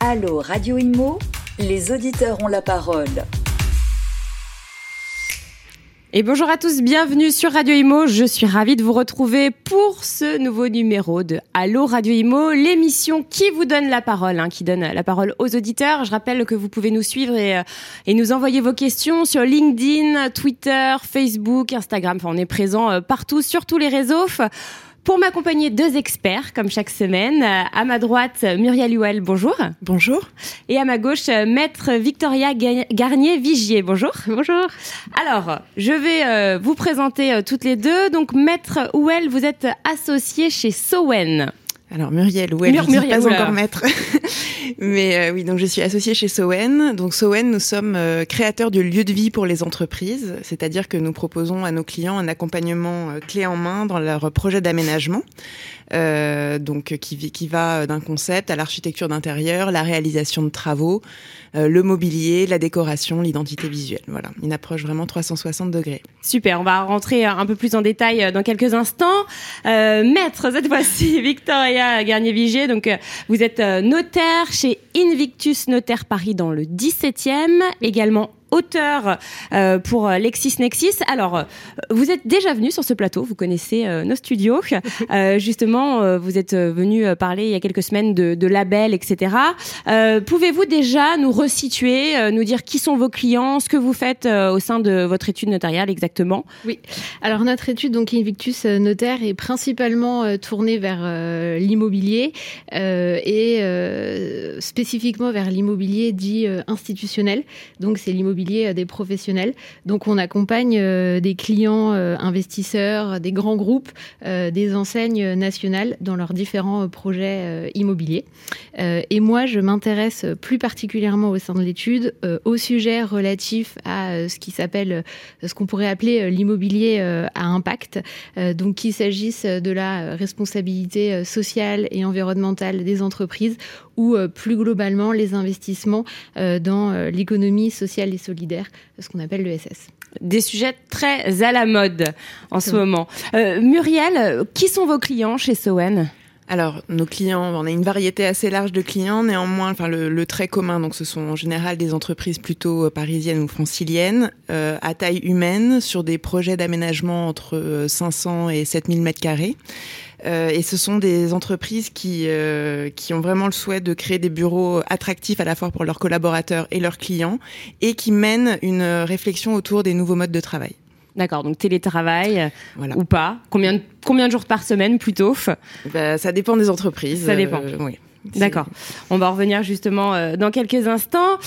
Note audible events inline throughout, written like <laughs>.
Allô Radio Imo, les auditeurs ont la parole. Et bonjour à tous, bienvenue sur Radio Imo. Je suis ravie de vous retrouver pour ce nouveau numéro de Allo Radio Imo, l'émission qui vous donne la parole, hein, qui donne la parole aux auditeurs. Je rappelle que vous pouvez nous suivre et, euh, nous envoyer vos questions sur LinkedIn, Twitter, Facebook, Instagram. Enfin, on est présent euh, partout sur tous les réseaux. Pour m'accompagner, deux experts, comme chaque semaine. Euh, à ma droite, Muriel Huel, bonjour. Bonjour. Et à ma gauche, euh, Maître Victoria Garnier-Vigier, bonjour. Bonjour. Alors, je vais euh, vous présenter toutes les deux. Donc, Maître Huel, vous êtes associé chez Sowen. Alors Muriel, ouais, Mur je ne pas encore maître. <laughs> Mais euh, oui, donc je suis associée chez Sowen. Donc Sowen, nous sommes euh, créateurs du lieu de vie pour les entreprises, c'est-à-dire que nous proposons à nos clients un accompagnement euh, clé en main dans leur projet d'aménagement. Donc qui, qui va d'un concept à l'architecture d'intérieur, la réalisation de travaux, le mobilier, la décoration, l'identité visuelle. Voilà, une approche vraiment 360 degrés. Super, on va rentrer un peu plus en détail dans quelques instants. Maître, cette fois-ci, <laughs> Victoria Garnier-Vigier, donc vous êtes notaire chez Invictus Notaire Paris dans le 17e, également auteur euh, pour LexisNexis. Alors, euh, vous êtes déjà venu sur ce plateau, vous connaissez euh, nos studios. <laughs> justement, vous êtes venu parler il y a quelques semaines de, de labels, etc. Pouvez-vous déjà nous resituer, nous dire qui sont vos clients, ce que vous faites au sein de votre étude notariale exactement? Oui. Alors, notre étude, donc Invictus Notaire, est principalement tournée vers l'immobilier et spécifiquement vers l'immobilier dit institutionnel. Donc, c'est l'immobilier euh, des professionnels. Donc on accompagne euh, des clients euh, investisseurs, des grands groupes, des enseignes nationales dans leurs différents projets immobiliers. et moi, je m'intéresse plus particulièrement au sein de l'étude au sujet relatif à ce qui s'appelle, ce qu'on pourrait appeler l'immobilier à impact. donc qu'il s'agisse de la responsabilité sociale et environnementale des entreprises ou plus globalement les investissements dans l'économie sociale et solidaire solidaire, ce qu'on appelle l'ESS. Des sujets très à la mode en ce moment. Euh, Muriel, qui sont vos clients chez Sowen? Alors, nos clients, on a une variété assez large de clients. Néanmoins, enfin, le, très commun, donc, ce sont en général des entreprises plutôt euh, parisiennes ou franciliennes, euh, à taille humaine, sur des projets d'aménagement entre 500 et 7000 mètres carrés. Euh, et ce sont des entreprises qui, euh, qui ont vraiment le souhait de créer des bureaux attractifs à la fois pour leurs collaborateurs et leurs clients et qui mènent une réflexion autour des nouveaux modes de travail. D'accord, donc télétravail voilà. ou pas combien de, combien de jours par semaine plutôt? Bah, Ça dépend des entreprises. Ça dépend. Euh, oui. D'accord. On va revenir justement dans quelques instants.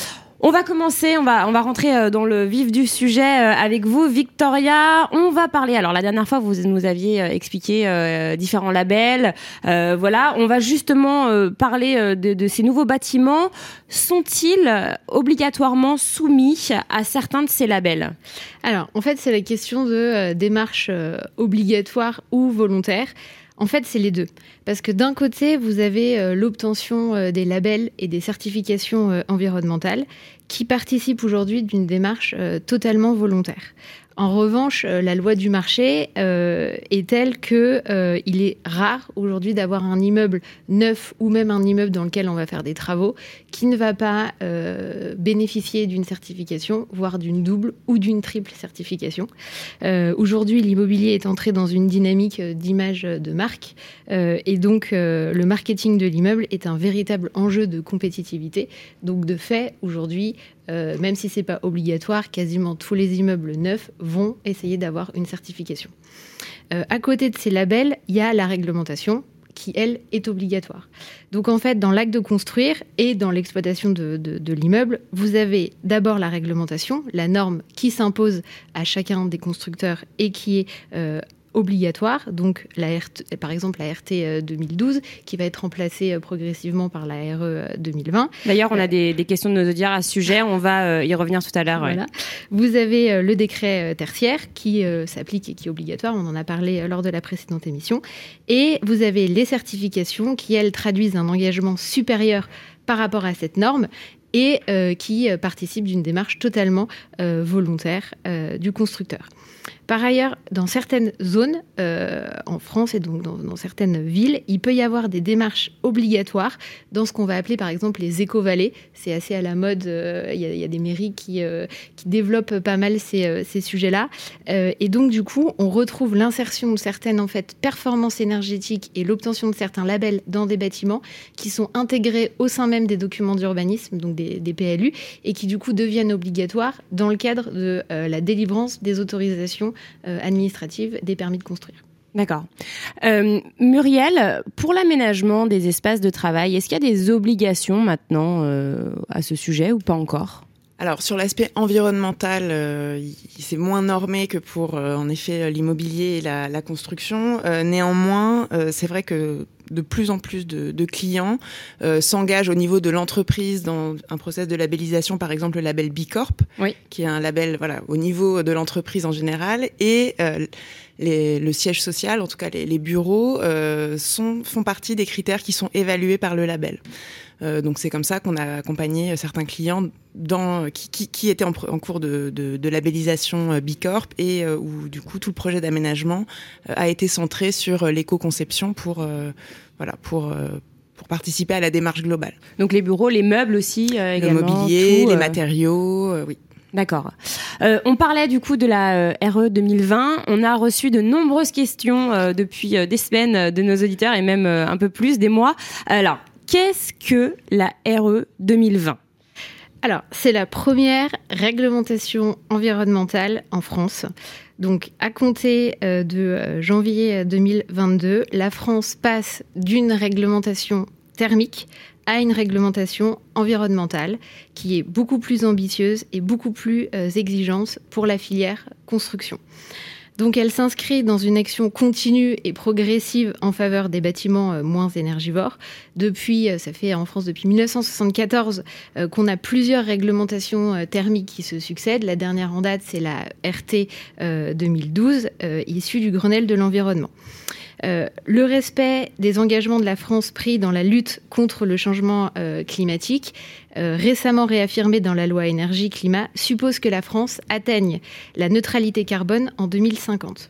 On va commencer, on va, rentrer euh, dans le vif du sujet euh, avec vous, Victoria. On va parler. Alors la dernière fois, vous nous aviez euh, expliqué différents labels. voilà, on va justement parler de, de, ces nouveaux bâtiments. Sont-ils obligatoirement soumis à certains de ces labels? Alors, en fait, c'est la question de démarche obligatoire ou volontaire. En fait, c'est les deux. Parce que d'un côté, vous avez euh, l'obtention euh, des labels et des certifications euh, environnementales qui participent aujourd'hui d'une démarche totalement volontaire. En revanche, euh, la loi du marché euh, est telle que euh, il est rare aujourd'hui d'avoir un immeuble neuf ou même un immeuble dans lequel on va faire des travaux qui ne va pas bénéficier d'une certification, voire d'une double ou d'une triple certification. aujourd'hui, l'immobilier est entré dans une dynamique d'image de marque et donc le marketing de l'immeuble est un véritable enjeu de compétitivité. Donc de fait, aujourd'hui, euh, même si c'est pas obligatoire, quasiment tous les immeubles neufs vont essayer d'avoir une certification. Euh, à côté de ces labels, il y a la réglementation qui, elle, est obligatoire. Donc en fait, dans l'acte de construire et dans l'exploitation de, l'immeuble, vous avez d'abord la réglementation, la norme qui s'impose à chacun des constructeurs et qui est euh, obligatoire, donc la par exemple la RT 2012, euh, qui va être remplacée euh, progressivement par la RE 2020. D'ailleurs, on a des, questions de nos auditeurs à ce sujet, on va euh, y revenir tout à l'heure. Vous avez le décret tertiaire qui s'applique et qui est obligatoire, on en a parlé lors de la précédente émission, et vous avez les certifications qui, elles, traduisent un engagement supérieur par rapport à cette norme et qui participent d'une démarche totalement volontaire du constructeur. Par ailleurs, dans certaines zones, euh, en France et donc dans, certaines villes, il peut y avoir des démarches obligatoires dans ce qu'on va appeler par exemple les éco-vallées. C'est assez à la mode, euh, il y, a des mairies qui, euh, qui développent pas mal ces, ces sujets-là. et donc du coup, on retrouve l'insertion de certaines en fait, performances énergétiques et l'obtention de certains labels dans des bâtiments qui sont intégrés au sein même des documents d'urbanisme, donc des, des, PLU, et qui du coup deviennent obligatoires dans le cadre de la délivrance des autorisations euh, administrative des permis de construire. D'accord. Euh, Muriel, pour l'aménagement des espaces de travail, est-ce qu'il y a des obligations maintenant euh, à ce sujet ou pas encore? Alors sur l'aspect environnemental, c'est moins normé que pour en effet l'immobilier et la, la construction. néanmoins, c'est vrai que de plus en plus de, clients euh, s'engagent au niveau de l'entreprise dans un process de labellisation, par exemple le label B Corp, qui est un label voilà au niveau de l'entreprise en général, et euh, le siège social, en tout cas les, bureaux, euh, sont, font partie des critères qui sont évalués par le label. Euh, donc c'est comme ça qu'on a accompagné certains clients dans, qui, qui, étaient en, cours de, de, de, labellisation euh, Bicorp et euh, où du coup tout le projet d'aménagement a été centré sur l'éco-conception pour, voilà, pour pour participer à la démarche globale. Donc les bureaux, les meubles aussi euh, Le mobilier, les matériaux, oui. D'accord. Euh, on parlait du coup de la RE 2020. On a reçu de nombreuses questions depuis des semaines de nos auditeurs et même un peu plus, des mois. Alors, Qu'est-ce que la RE 2020 alors, c'est la première réglementation environnementale en France. Donc, à compter euh, de euh, janvier 2022, la France passe d'une réglementation thermique à une réglementation environnementale qui est beaucoup plus ambitieuse et beaucoup plus euh, exigeante pour la filière construction. Donc elle s'inscrit dans une action continue et progressive en faveur des bâtiments euh, moins énergivores. Depuis, euh, ça fait en France depuis 1974 euh, qu'on a plusieurs réglementations thermiques qui se succèdent. La dernière en date, c'est la RT 2012, issue du Grenelle de l'environnement. Euh, le respect des engagements de la France pris dans la lutte contre le changement euh, climatique, euh, récemment réaffirmé dans la loi énergie-climat, suppose que la France atteigne la neutralité carbone en 2050.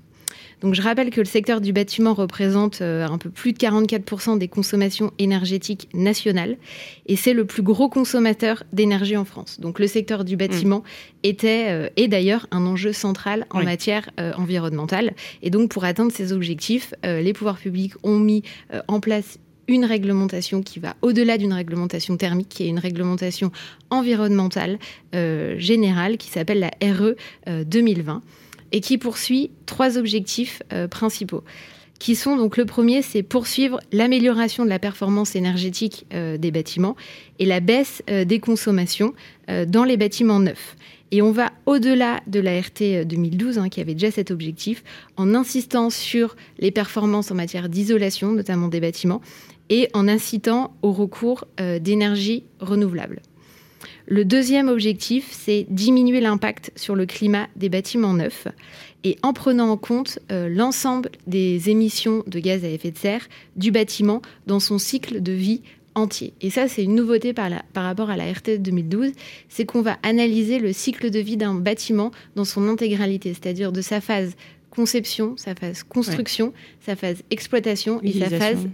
Donc je rappelle que le secteur du bâtiment représente euh, un peu plus de 44% des consommations énergétiques nationales et c'est le plus gros consommateur d'énergie en France. Donc le secteur du bâtiment mm. était euh, est d'ailleurs un enjeu central en matière euh, environnementale et donc pour atteindre ces objectifs, les pouvoirs publics ont mis en place une réglementation qui va au-delà d'une réglementation thermique, qui est une réglementation environnementale générale qui s'appelle la RE 2020 et qui poursuit trois objectifs euh, principaux qui sont donc le premier, c'est poursuivre l'amélioration de la performance énergétique euh, des bâtiments et la baisse euh, des consommations dans les bâtiments neufs. Et on va au-delà de la RT 2012, hein, qui avait déjà cet objectif, en insistant sur les performances en matière d'isolation, notamment des bâtiments, et en incitant au recours d'énergie renouvelable. Le deuxième objectif, c'est diminuer l'impact sur le climat des bâtiments neufs et en prenant en compte euh, l'ensemble des émissions de gaz à effet de serre du bâtiment dans son cycle de vie entier. Et ça, c'est une nouveauté par, par rapport à la RT 2012, c'est qu'on va analyser le cycle de vie d'un bâtiment dans son intégralité, c'est-à-dire de sa phase conception, sa phase construction, sa phase exploitation et sa phase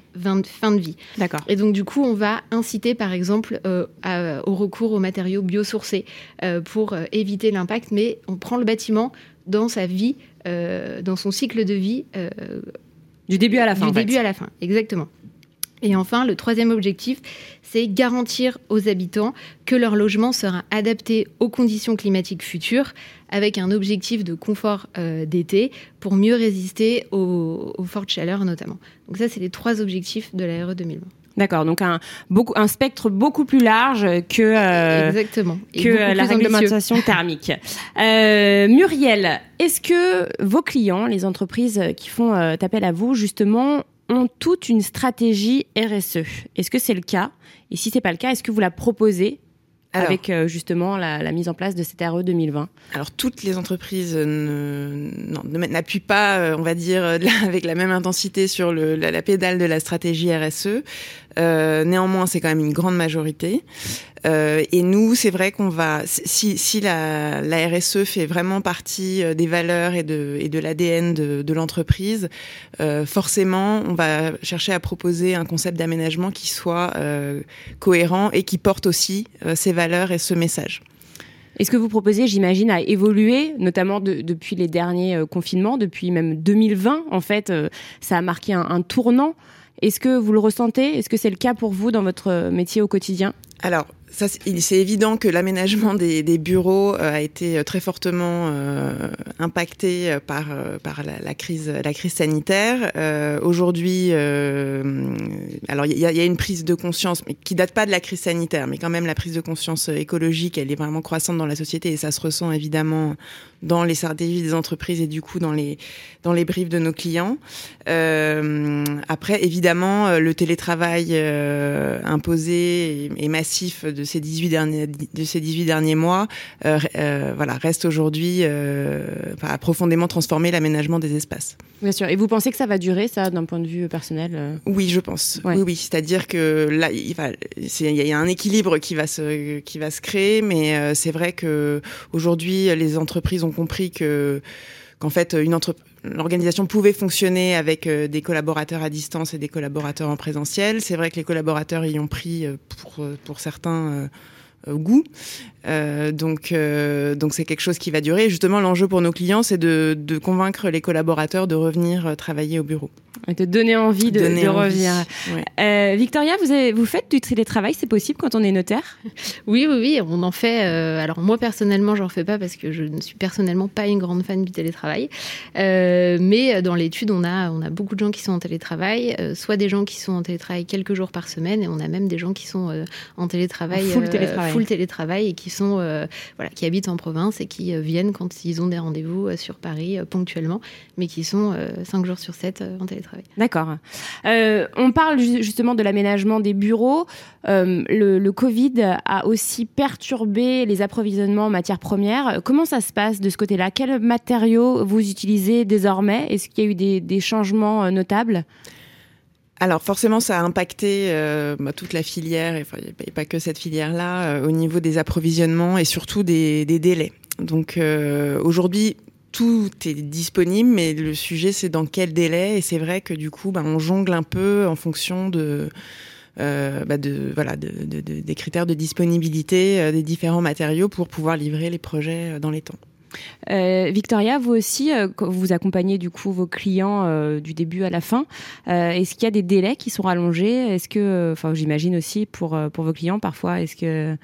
fin de vie. D'accord. Et donc du coup, on va inciter par exemple euh, au recours aux matériaux biosourcés euh, pour euh, éviter l'impact, mais on prend le bâtiment dans sa vie, dans son cycle de vie. du début à la fin. Du début à la fin, exactement. Et enfin, le troisième objectif, c'est garantir aux habitants que leur logement sera adapté aux conditions climatiques futures, avec un objectif de confort euh, d'été pour mieux résister aux, fortes chaleurs notamment. Donc ça, c'est les trois objectifs de la RE 2020. D'accord, donc un, beaucoup, un spectre beaucoup plus large que, euh, Exactement. que la réglementation <laughs> thermique. Euh, Muriel, est-ce que vos clients, les entreprises qui font appel à vous, justement, ont toute une stratégie RSE. Est-ce que c'est le cas? Et si c'est pas le cas, est-ce que vous la proposez avec euh, justement la, mise en place de cette RE 2020 Alors toutes les entreprises n'appuient pas, euh, on va dire, avec la même intensité sur le, la, pédale de la stratégie RSE. Néanmoins, c'est quand même une grande majorité. Euh, et nous, c'est vrai qu'on va, si, la, RSE fait vraiment partie des valeurs et de, l'ADN de, l'entreprise, euh, forcément, on va chercher à proposer un concept d'aménagement qui soit euh, cohérent et qui porte aussi ces valeurs et ce message. Et ce que vous proposez, j'imagine, a évolué, notamment de, depuis les derniers euh, confinements, depuis même 2020. En fait, euh, ça a marqué un tournant. Est-ce que vous le ressentez? Est-ce que c'est le cas pour vous dans votre euh, métier au quotidien? Alors, c'est évident que l'aménagement des, des, bureaux euh, a été euh, très fortement euh, impacté par par la, crise la crise sanitaire. Euh, Aujourd'hui, alors il y a, y a, une prise de conscience, mais qui date pas de la crise sanitaire, mais quand même la prise de conscience écologique, elle est vraiment croissante dans la société et ça se ressent évidemment dans les stratégies des entreprises et du coup dans les dans les briefs de nos clients. après, évidemment, le télétravail imposé et, massif de ces 18 derniers, de ces 18 derniers mois euh, euh, voilà, reste aujourd'hui euh, a profondément transformé l'aménagement des espaces. Bien sûr. Et vous pensez que ça va durer, ça, d'un point de vue personnel Oui, je pense. Ouais. Oui, oui. C'est-à-dire que là, il, va, il y a un équilibre qui va se, qui va se créer, mais c'est vrai que aujourd'hui, les entreprises ont compris que qu'en fait, une entreprise l'organisation pouvait fonctionner avec euh, des collaborateurs à distance et des collaborateurs en présentiel. C'est vrai que les collaborateurs y ont pris euh, pour, euh, pour certains goût. Euh, donc, euh, donc c'est quelque chose qui va durer. justement, l'enjeu pour nos clients, c'est de, de, convaincre les collaborateurs de revenir travailler au bureau. Et de donner envie de, donner de envie. revenir. Ouais. Euh, Victoria, vous, avez, vous faites du télétravail, c'est possible quand on est notaire? Oui, oui, oui, on en fait. Euh, alors moi, personnellement, j'en fais pas parce que je ne suis personnellement pas une grande fan du télétravail. Euh, mais dans l'étude, on a, on a beaucoup de gens qui sont en télétravail, soit des gens qui sont en télétravail quelques jours par semaine, et on a même des gens qui sont en télétravail, full télétravail, full télétravail et qui sont euh, voilà, qui habitent en province et qui euh, viennent quand ils ont des rendez-vous euh, sur Paris ponctuellement, mais qui sont 5 jours sur 7 en télétravail. D'accord. on parle justement de l'aménagement des bureaux. Le, le, Covid a aussi perturbé les approvisionnements en matières premières. Comment ça se passe de ce côté-là? Quels matériaux vous utilisez désormais? Est-ce qu'il y a eu des, des changements notables? Alors forcément, ça a impacté euh, bah, toute la filière, et, pas que cette filière-là, euh, au niveau des approvisionnements et surtout des, délais. Donc euh, aujourd'hui, tout est disponible, mais le sujet c'est dans quel délai. Et c'est vrai que du coup, bah, on jongle un peu en fonction bah des critères de disponibilité des différents matériaux pour pouvoir livrer les projets dans les temps. Euh, Victoria, vous aussi, euh, vous accompagnez du coup vos clients euh, du début à la fin. Est-ce qu'il y a des délais qui sont rallongés? Est-ce que, enfin, j'imagine aussi pour pour vos clients parfois, est-ce que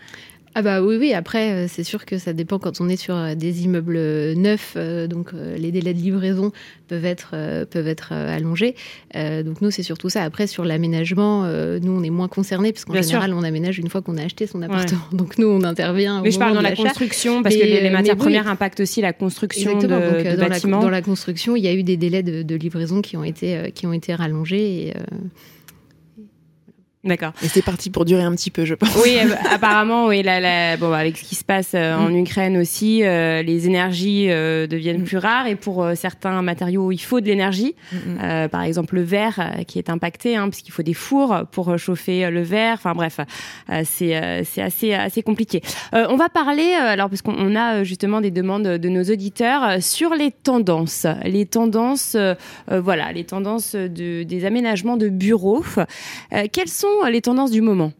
ah bah oui, oui. Après, euh, c'est sûr que ça dépend quand on est sur euh, des immeubles euh, neufs, donc les délais de livraison peuvent être peuvent être allongés. donc nous, c'est surtout ça. Après, sur l'aménagement, nous, on est moins concernés parce qu'en général, sûr. on aménage une fois qu'on a acheté son appartement. Ouais. <laughs> Donc nous, on intervient. Mais je parle dans la construction parce mais, que les, les matières premières impactent aussi la construction Exactement. de, donc, de dans bâtiments. La, dans la construction, il y a eu des délais de, de livraison qui ont été qui ont été rallongés. Et, D'accord. Et c'est parti pour durer un petit peu, je pense. Oui, apparemment, oui. La, la, bon, avec ce qui se passe euh, en mm. Ukraine aussi, euh, les énergies euh, deviennent mm. plus rares et pour euh, certains matériaux, il faut de l'énergie. Mm. Euh, par exemple, le verre euh, qui est impacté, hein, puisqu'il faut des fours pour chauffer le verre. Enfin bref, c'est c'est assez assez compliqué. on va parler alors parce qu'on a justement des demandes de nos auditeurs sur les tendances, les tendances, voilà, les tendances de, des aménagements de bureaux. quelles sont les tendances du moment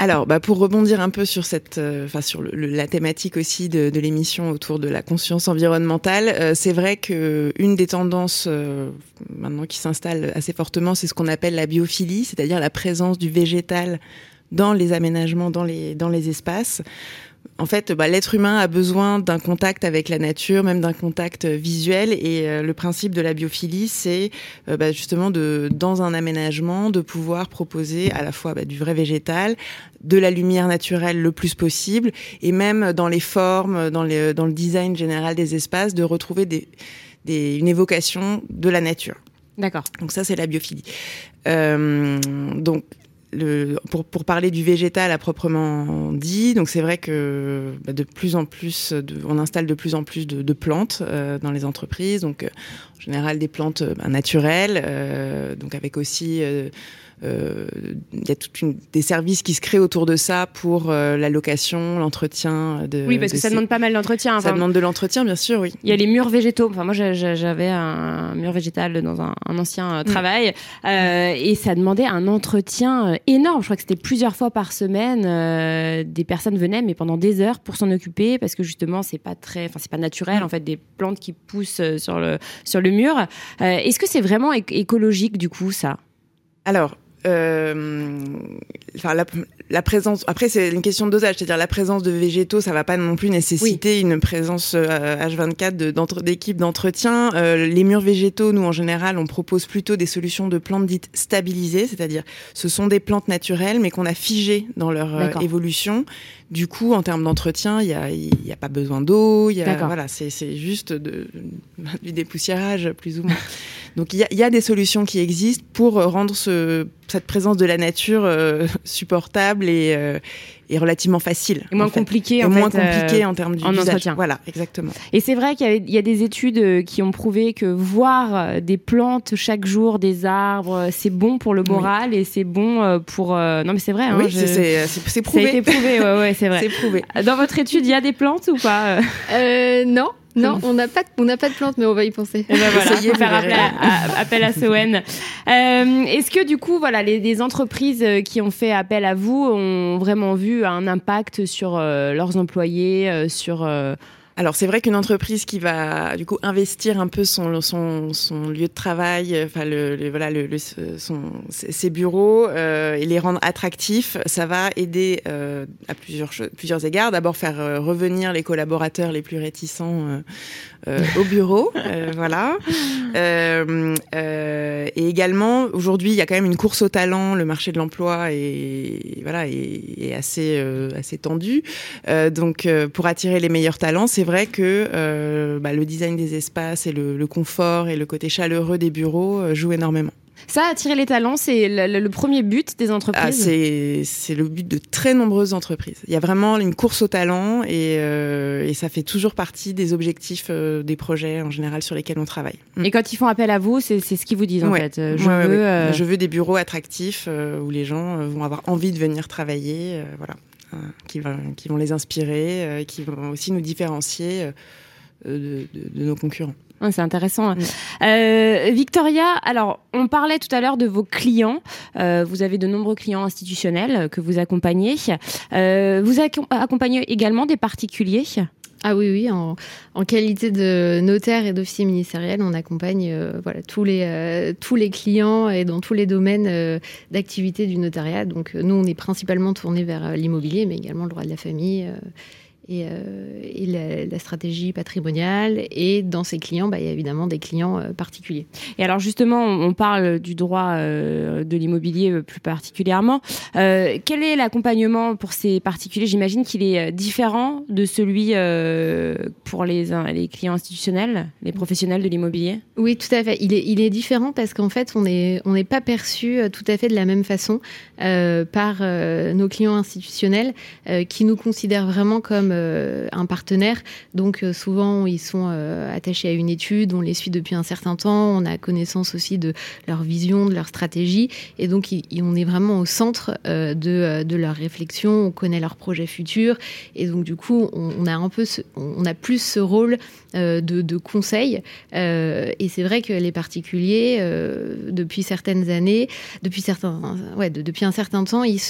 alors, bah pour rebondir un peu sur cette, euh, sur la thématique aussi de, l'émission autour de la conscience environnementale, euh, c'est vrai que une des tendances euh, maintenant qui s'installe assez fortement, c'est ce qu'on appelle la biophilie, c'est-à-dire la présence du végétal dans les aménagements, dans les dans les espaces en fait, bah, l'être humain a besoin d'un contact avec la nature, même d'un contact visuel. Et euh, le principe de la biophilie, c'est euh, bah, justement de, dans un aménagement, de pouvoir proposer à la fois bah, du vrai végétal, de la lumière naturelle le plus possible, et même dans les formes, dans, les, dans le design général des espaces, de retrouver des, des, une évocation de la nature. D'accord. Donc ça, c'est la biophilie. Euh, donc le, pour, pour parler du végétal à proprement dit, donc c'est vrai que bah, de plus en plus, de, on installe de plus en plus de, de plantes euh, dans les entreprises, donc euh, en général des plantes bah, naturelles, euh, donc avec aussi euh, il y a toutes une, des services qui se créent autour de ça pour euh, la location, l'entretien. De, oui, parce de que ça ces- demande pas mal d'entretien. ça demande de l'entretien, bien sûr, oui. Il y a les murs végétaux. Enfin, moi, j'avais un mur végétal dans un, un ancien euh, travail euh, et ça demandait un entretien euh, énorme. Je crois que c'était plusieurs fois par semaine. euh, des personnes venaient, mais pendant des heures pour s'en occuper parce que justement, c'est pas très, enfin, c'est pas naturel en fait des plantes qui poussent euh, sur le sur le mur. Euh, Est-ce que c'est vraiment éc- écologique du coup ça? Alors, euh, enfin, la, la présence. Après, c'est une question de dosage, c'est-à-dire la présence de végétaux, ça va pas non plus nécessiter une présence euh, H24 de- d'entre- d'équipe d'entretien. Euh, les murs végétaux, nous en général, on propose plutôt des solutions de plantes dites stabilisées, c'est-à-dire ce sont des plantes naturelles, mais qu'on a figées dans leur euh, évolution. Du coup, en termes d'entretien, il y a, il y a pas besoin d'eau. Voilà, c'est c'est juste de, <laughs> du dépoussiérage, plus ou moins. <laughs> Donc il y a, il y a des solutions qui existent pour euh, rendre ce, cette présence de la nature euh, <laughs> supportable et, euh, et relativement facile. Et moins en fait. compliqué Et en moins fait, euh, compliqué en termes du en d'usage. entretien. Voilà, exactement. Et c'est vrai qu'il y, a- il y a des études qui ont prouvé que voir des plantes chaque jour, des arbres, c'est bon pour le Oui. moral et c'est bon pour. euh, Non, mais c'est vrai. hein, oui, je- c'est- c'est Ça a prouvé. été prouvé, ouais, ouais, c'est <laughs> vrai. C'est prouvé. Dans votre étude, il y a des plantes ou pas? Euh, non, non, on n'a pas, de- on n'a pas de plantes, mais on va y penser. Eh ben voilà, Essayez, faire appel à- appel à Sowen. Euh, Est-ce que du coup, voilà, les, les entreprises euh, qui ont fait appel à vous ont vraiment vu un impact sur euh, leurs employés, euh, sur euh, Alors c'est vrai qu'une entreprise qui va du coup investir un peu son lieu de travail, euh, enfin le, voilà ses bureaux euh, et les rendre attractifs, ça va aider euh, à plusieurs plusieurs égards. D'abord faire euh, revenir les collaborateurs les plus réticents euh, au bureau, <laughs> euh, voilà. Euh, euh, et également aujourd'hui il y a quand même une course au talent, le marché de l'emploi est voilà est, est assez euh, assez tendu. Euh, donc, euh, pour attirer les meilleurs talents, c'est vrai que euh, bah, le design des espaces et le, le confort et le côté chaleureux des bureaux euh, jouent énormément. Ça, attirer les talents, c'est le, premier but des Ah, entreprises. c'est c'est le but de très nombreuses entreprises. Il y a vraiment une course au talent et, euh, et ça fait toujours partie des objectifs euh, des projets en général sur lesquels on travaille. Mm. Et quand ils font appel à vous, c'est ce qu'ils vous disent en Ouais. fait. Euh, Je Ouais, veux. ouais. Je veux des bureaux attractifs où les gens vont avoir envie de venir travailler, voilà, qui, va- qui vont les inspirer, qui vont aussi nous différencier de, de- de nos concurrents. Ah, c'est intéressant. Mm. Euh, Victoria, alors on parlait tout à l'heure de vos clients. Euh, vous avez de nombreux clients institutionnels que vous accompagnez. Euh, vous accom- accompagnez également des particuliers? Ah oui, oui, en, en qualité de notaire et d'officier ministériel, on accompagne euh, voilà, tous, les, euh, tous les clients et dans tous les domaines euh, d'activité du notariat. Donc nous, on est principalement tourné vers l'immobilier, mais également le droit de la famille et, euh, et la, la stratégie patrimoniale. Et dans ces clients, bah, il y a évidemment des clients euh, particuliers. Et alors justement, on parle du droit euh, de l'immobilier plus particulièrement. Quel est l'accompagnement pour ces particuliers? J'imagine qu'il est différent de celui pour les, les clients institutionnels, les professionnels de l'immobilier? Oui, tout à fait. Il est, il est différent parce qu'en fait, on n'est on pas perçu tout à fait de la même façon par nos clients institutionnels qui nous considèrent vraiment comme un partenaire. Donc, euh, souvent, ils sont euh, attachés à une étude, on les suit depuis un certain temps, on a connaissance aussi de leur vision, de leur stratégie. Et donc, on est vraiment au centre euh, de, euh, leur réflexion, on connaît leurs projets futurs. Et donc, du coup, on, a un peu on a plus ce rôle euh, de, conseil. Euh, et c'est vrai que les particuliers, euh, depuis certaines années, depuis un certain temps, ils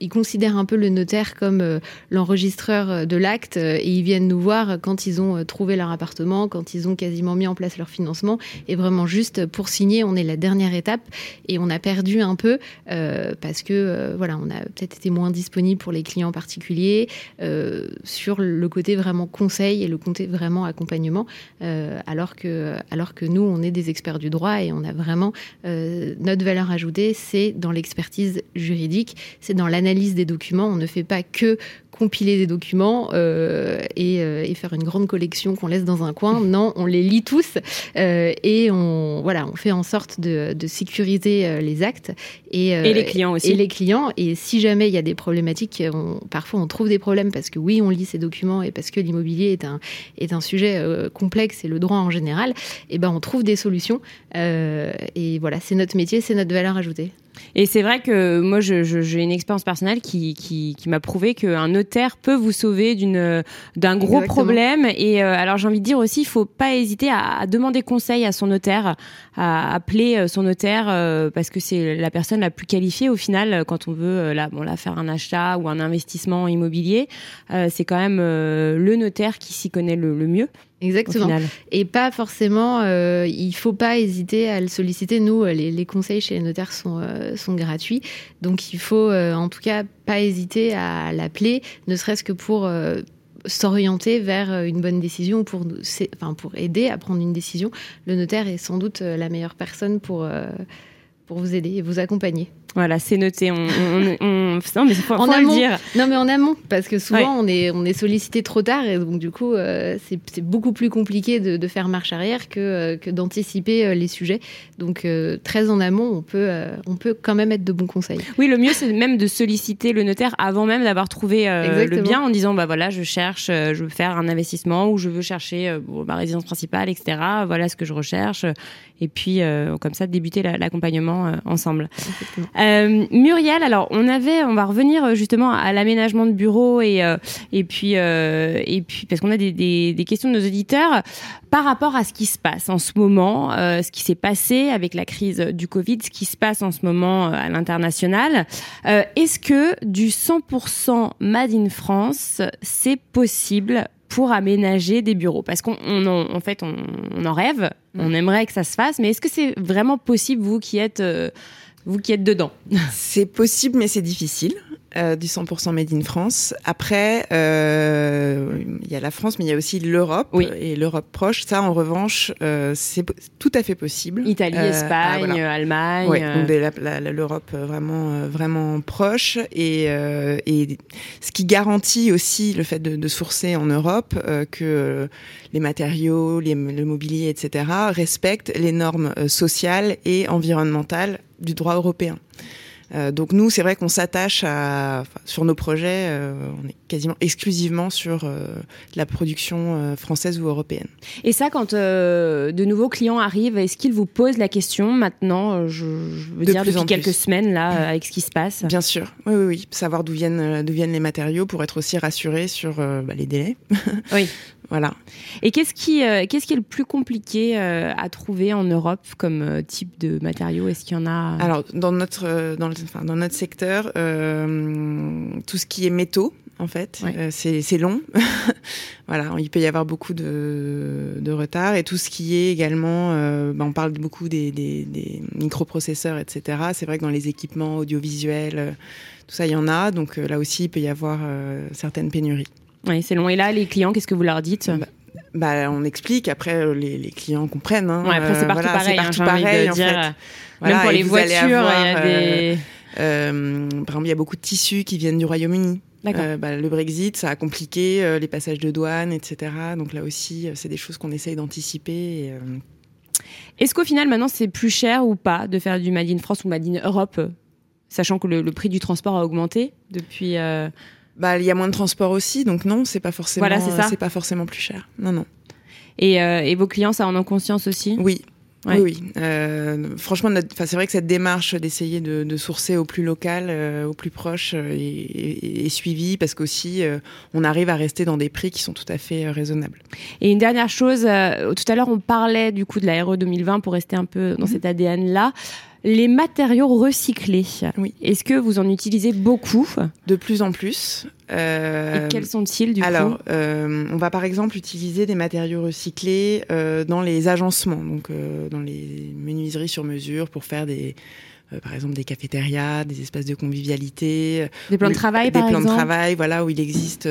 ils considèrent un peu le notaire comme euh, l'enregistreur de l'acte euh, et ils viennent nous voir quand ils ont euh, trouvé leur appartement, quand ils ont quasiment mis en place leur financement. Et vraiment juste pour signer, on est la dernière étape et on a perdu un peu euh, parce que voilà, on a peut-être été moins disponible pour les clients particuliers euh, sur le côté vraiment conseil et le côté vraiment accompagnement, alors que alors que nous, on est des experts du droit et on a vraiment notre valeur ajoutée, c'est dans l'expertise juridique, c'est dans l'analyse des documents. On ne fait pas que compiler des documents, et, et, faire une grande collection qu'on laisse dans un coin. <laughs> Non, on les lit tous et on, voilà, on fait en sorte de, de sécuriser les actes. Et, et, les clients aussi. Et les clients. Et si jamais il y a des problématiques, on, parfois on trouve des problèmes parce que oui, on lit ces documents et parce que l'immobilier est un, est un sujet complexe et le droit en général, et eh ben on trouve des solutions. et voilà, c'est notre métier, c'est notre valeur ajoutée. Et c'est vrai que moi, j'ai une expérience personnelle qui, qui, qui m'a prouvé qu'un notaire peut vous sauver d'une d'un gros problème. Et euh, alors, j'ai envie de dire aussi, il faut pas hésiter à, demander conseil à son notaire, à appeler euh, son notaire, euh, parce que c'est la personne la plus qualifiée au final quand on veut là, bon, là, faire un achat ou un investissement immobilier. c'est quand même le notaire qui s'y connaît le, le mieux. Exactement. Et pas forcément, euh, il faut pas hésiter à le solliciter. Nous, les, les conseils chez les notaires sont, euh, sont gratuits. Donc il faut euh, en tout cas pas hésiter à l'appeler, ne serait-ce que pour euh, s'orienter vers une bonne décision, pour, enfin, pour aider à prendre une décision. Le notaire est sans doute la meilleure personne pour, pour vous aider et vous accompagner. Voilà, c'est noté. On, on, on, non, mais faut, le dire. Non, mais en amont, parce que souvent on est on est sollicité trop tard et donc du coup euh, c'est beaucoup plus compliqué de, de, faire marche arrière que euh, que d'anticiper euh, les sujets. Donc très en amont, on peut on peut quand même être de bons conseils. Oui, le mieux c'est même de solliciter le notaire avant même d'avoir trouvé le bien, en disant bah voilà, je cherche, je veux faire un investissement ou je veux chercher ma résidence principale, etc. Voilà ce que je recherche et puis comme ça débuter l'accompagnement ensemble. Euh, Muriel, alors on avait, on va revenir euh, justement à l'aménagement de bureaux et euh, et puis et puis parce qu'on a des, questions de nos auditeurs par rapport à ce qui se passe en ce moment, ce qui s'est passé avec la crise du Covid, ce qui se passe en ce moment à l'international. Est-ce que du 100% Made in France, c'est possible pour aménager des bureaux? Parce qu'en en, fait, on, en rêve, on aimerait que ça se fasse, mais est-ce que c'est vraiment possible, vous qui êtes vous qui êtes dedans <laughs> C'est possible, mais c'est difficile. Euh, du 100% made in France. Après, euh, il y a la France, mais il y a aussi l'Europe et l'Europe proche. Ça, en revanche, euh, c'est tout à fait possible. Italie, Espagne, ah, Allemagne. Oui, l'Europe vraiment, vraiment proche. Et, et ce qui garantit aussi le fait de, de sourcer en Europe que les matériaux, les, le mobilier, etc., respectent les normes sociales et environnementales du droit européen. Euh, donc nous, c'est vrai qu'on s'attache à, sur nos projets, euh, on est quasiment exclusivement sur euh, la production française ou européenne. Et ça, quand de nouveaux clients arrivent, est-ce qu'ils vous posent la question maintenant, je, veux dire depuis quelques semaines là, avec ce qui se passe? Bien sûr, oui, oui, oui. savoir d'où viennent, d'où viennent les matériaux pour être aussi rassuré sur bah, les délais. Oui. <laughs> Voilà. Et qu'est-ce qui, euh, qu'est-ce qui est le plus compliqué euh, à trouver en Europe comme euh, type de matériaux? Est-ce qu'il y en a Alors, dans notre, dans, le, enfin, dans notre secteur, tout ce qui est métaux, en fait, c'est long. <laughs> voilà, il peut y avoir beaucoup de, de, retard. Et tout ce qui est également, bah, on parle beaucoup des, des, des microprocesseurs, etc. C'est vrai que dans les équipements audiovisuels, tout ça, il y en a. Donc là aussi, il peut y avoir certaines pénuries. Oui, c'est long. Et là, les clients, qu'est-ce que vous leur dites? Bah, bah, on explique. Après, euh, les, les clients comprennent. Hein. Ouais, après, c'est partout pareil. Partout hein, pareil en fait. Même pour les voitures, il y a des. Euh, euh, par exemple, il y a beaucoup de tissus qui viennent du Royaume-Uni. Euh, bah, le Brexit, ça a compliqué euh, les passages de douane, etc. Donc là aussi, c'est des choses qu'on essaye d'anticiper. Est-ce qu'au final, maintenant, c'est plus cher ou pas de faire du Made in France ou Made in Europe, sachant que le, le prix du transport a augmenté depuis bah, il y a moins de transport aussi, donc non, c'est pas forcément, c'est pas forcément plus cher. Non, non. Et, euh, et vos clients, ça en ont conscience aussi? Oui, Oui, oui. Euh, franchement, c'est vrai que cette démarche d'essayer de, de, sourcer au plus local, euh, au plus proche, euh, est, suivie parce qu'aussi on arrive à rester dans des prix qui sont tout à fait raisonnables. Et une dernière chose, tout à l'heure on parlait du coup de la RE 2020 pour rester un peu dans mm-hmm. cet ADN là. Les matériaux recyclés. Oui. Est-ce que vous en utilisez beaucoup De plus en plus. Euh, Et quels sont-ils du alors, coup euh, on va par exemple utiliser des matériaux recyclés euh, dans les agencements, donc euh, dans les menuiseries sur mesure pour faire des euh, par exemple des cafétérias, des espaces de convivialité, des plans de travail, des par plans de travail, voilà où il existe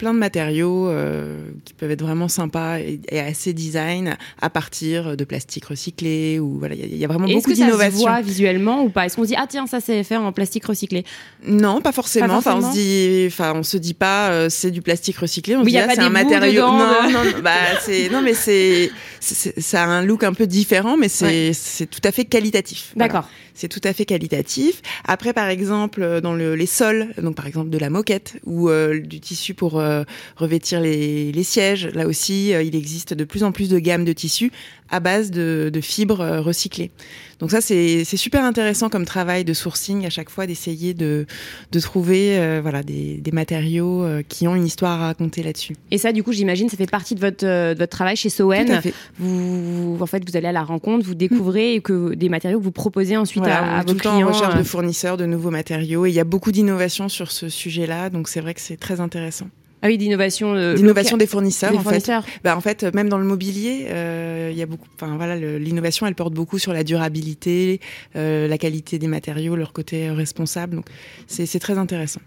plein de matériaux euh, qui peuvent être vraiment sympas et, assez design à partir de plastique recyclé ou voilà, il y, a vraiment beaucoup d'innovation. Est-ce que ça se voit visuellement ou pas? Est-ce qu'on se dit ah tiens ça c'est fait en plastique recyclé? Non, pas forcément. Enfin on se dit, enfin on se dit pas euh, c'est du plastique recyclé. On se dit ah, c'est un matériau. non, non, non, bah c'est non mais c'est ça a un look un peu différent, mais c'est c'est tout à fait qualitatif. D'accord. C'est tout à fait qualitatif. Après, par exemple, dans le, les sols, donc par exemple de la moquette ou euh, du tissu pour euh, revêtir les, les, sièges, là aussi, euh, il existe de plus en plus de gammes de tissus à base de, de fibres recyclées. Donc ça, c'est super intéressant comme travail de sourcing à chaque fois d'essayer de, de trouver voilà des, des matériaux qui ont une histoire à raconter là-dessus. Et ça, du coup, j'imagine, ça fait partie de votre, de votre travail chez Sowen. Vous, en fait, vous allez à la rencontre, vous découvrez et que des matériaux que vous proposez ensuite à, à vos clients. en recherche de fournisseurs de nouveaux matériaux. Et il y a beaucoup d'innovation sur ce sujet-là, donc c'est vrai que c'est très intéressant. Ah oui, d'innovation. Euh, d'innovation des fournisseurs, en fait. Bah, en fait, même dans le mobilier, euh, il y a beaucoup. Enfin voilà, l'innovation, elle porte beaucoup sur la durabilité, euh, la qualité des matériaux, leur côté responsable. Donc, c'est très intéressant.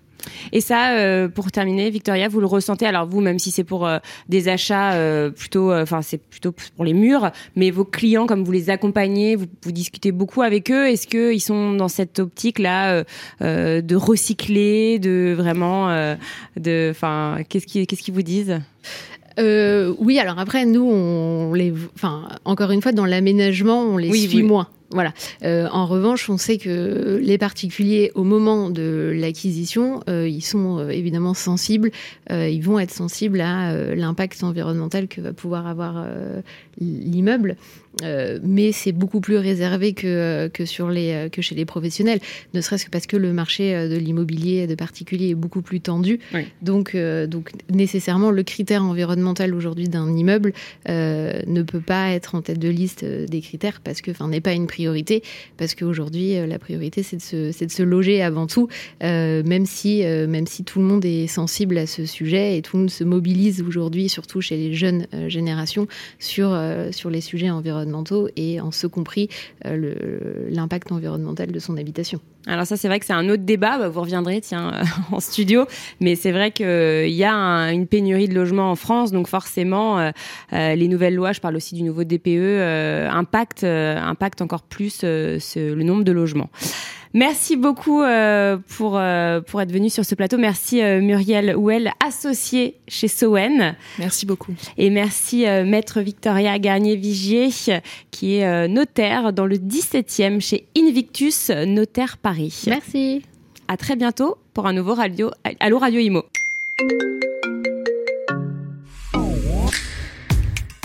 Et ça, euh, pour terminer, Victoria, vous le ressentez Alors vous, même si c'est pour euh, des achats euh, plutôt, enfin c'est plutôt pour les murs, mais vos clients, comme vous les accompagnez, vous, vous discutez beaucoup avec eux. Est-ce qu'ils sont dans cette optique-là de recycler, de vraiment, de, enfin, qu'est-ce qu'ils, qu'est-ce qu'ils vous disent? Oui, alors après, nous, on les, enfin, encore une fois, dans l'aménagement, on les suit moins. Voilà. Euh, en revanche, on sait que les particuliers, au moment de l'acquisition, euh, ils sont euh, évidemment sensibles. ils vont être sensibles à l'impact environnemental que va pouvoir avoir l'immeuble. Euh, mais c'est beaucoup plus réservé que, que, sur les, euh, que chez les professionnels, ne serait-ce que parce que le marché euh, de l'immobilier de particulier est beaucoup plus tendu. Donc, donc, nécessairement, le critère environnemental aujourd'hui d'un immeuble ne peut pas être en tête de liste des critères parce que, enfin, n'est pas une priorité, parce qu'aujourd'hui, la priorité, c'est de, se, de se loger avant tout, même, si, même si tout le monde est sensible à ce sujet et tout le monde se mobilise aujourd'hui, surtout chez les jeunes générations, sur, sur les sujets environnementaux et en ce compris euh, l'impact environnemental de son habitation. Alors ça, c'est vrai que c'est un autre débat. Bah, vous reviendrez, tiens, <laughs> en studio. Mais c'est vrai qu'il euh, y a une pénurie de logements en France, donc forcément, euh, les nouvelles lois, je parle aussi du nouveau DPE, impactent, impactent encore plus le nombre de logements. Merci beaucoup euh, pour, euh, pour être venu sur ce plateau. Merci euh, Muriel Ouel, associée chez Sowen. Merci beaucoup. Et merci Maître Victoria Garnier-Vigier, qui est notaire dans le 17e chez Invictus Notaire Paris. Merci. À très bientôt pour un nouveau radio, Allo Radio Imo.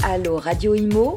Allo Radio Imo